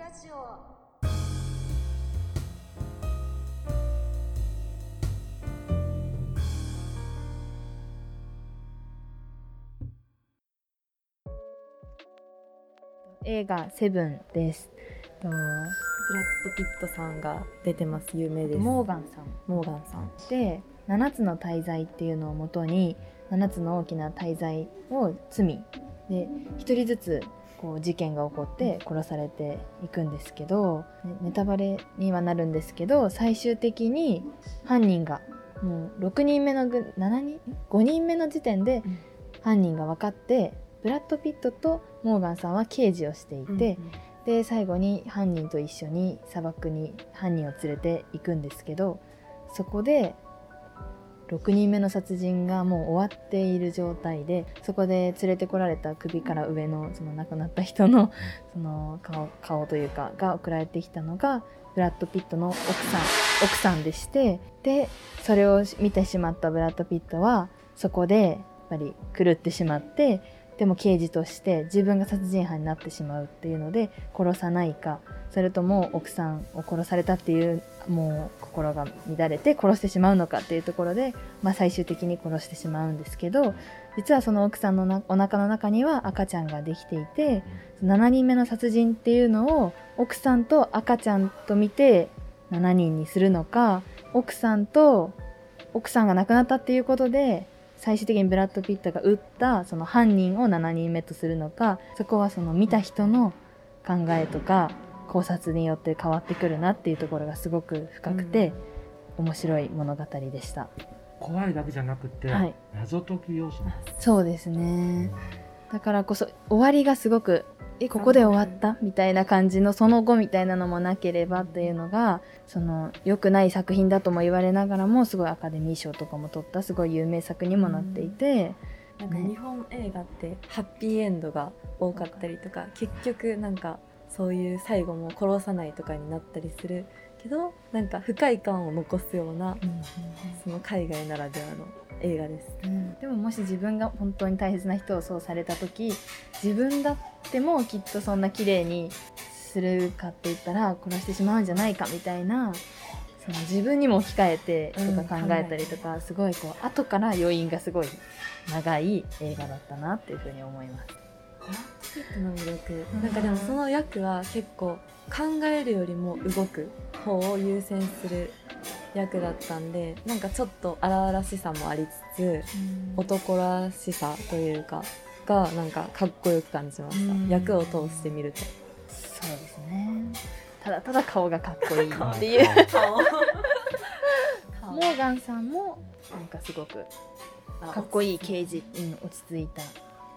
ラジオ。映画セブンです。とブラッド・ピットさんが出てます。有名です。モーガンさん。モーガンさん。で7つの大罪っていうのをもとに7つの大きな大罪を罪。で一人ずつこう事件が起こって殺されていくんですけどねネタバレにはなるんですけど最終的に犯人がもう6人目のぐ7人？5人目の時点でうん。犯人が分かってブラッド・ピットとモーガンさんは刑事をしていて、で最後に犯人と一緒に砂漠に犯人を連れて行くんですけどそこで6人目の殺人がもう終わっている状態でそこで連れてこられた首から上のその亡くなった人のその顔顔というかが送られてきたのがブラッド・ピットの奥さん奥さんでしてでそれを見てしまったブラッド・ピットはそこでやっぱり狂ってしまってでも刑事として自分が殺人犯になってしまうっていうので殺さないかそれとも奥さんを殺されたっていうもう心が乱れて殺してしまうのかっていうところで、まあ、最終的に殺してしまうんですけど実はその奥さんのなお腹の中には赤ちゃんができていて7人目の殺人っていうのを奥さんと赤ちゃんと見て7人にするのか奥さんと奥さんが亡くなったっていうことで最終的にブラッド・ピットが撃ったその犯人を7人目とするのかそこはその見た人の考えとか考察によって変わってくるなっていうところがすごく深くて、面白い物語でした。怖いだけじゃなくて、はい。謎解き要素もそうですね。だからこそ終わりがすごくえここで終わった？みたいな感じのその後みたいなのもなければっていうのがその良くない作品だとも言われながらもすごいアカデミー賞とかも取ったすごい有名作にもなっていて、ねなんか日本映画ってハッピーエンドが多かったりとか結局なんかそういう最後も殺さないとかになったりするけどなんか不快感を残すようなその海外ならではの映画です。うんでももし自分が本当に大切な人をそうされた時自分だってもきっとそんな綺麗にするかって言ったら殺してしまうんじゃないかみたいなその自分にも置き換えてとか考えたりとか、すごいこう後から余韻がすごい長い映画だったなっていうふうに思います。の魅力うんなんかでもその役は結構考えるよりも動く方を優先する役だったんでなんかちょっと荒々しさもありつつ男らしさというかがなんかかっこよく感じました、うん。役を通してみると。そうですね。ただただ顔がかっこいいっていう。モーガンさんもなんかすごくかっこいい刑事、うん、落ち着いた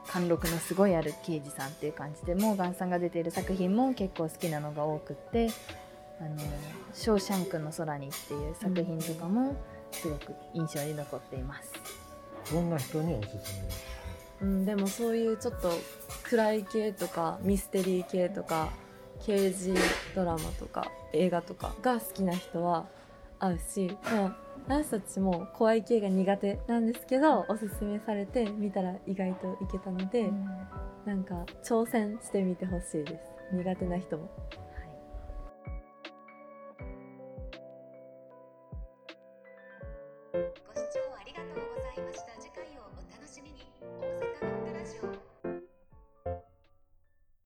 貫禄のすごいある刑事さんっていう感じでモーガンさんが出ている作品も結構好きなのが多くって「あのショーシャンクの空に」っていう作品とかもすごく印象に残っています。どんな人におすすめ？うん、でもそういうちょっと暗い系とかミステリー系とか刑事ドラマとか映画とかが好きな人は合うしまあ私たちも怖い系が苦手なんですけどおすすめされて見たら意外といけたので、なんか挑戦してみてほしいです。苦手な人も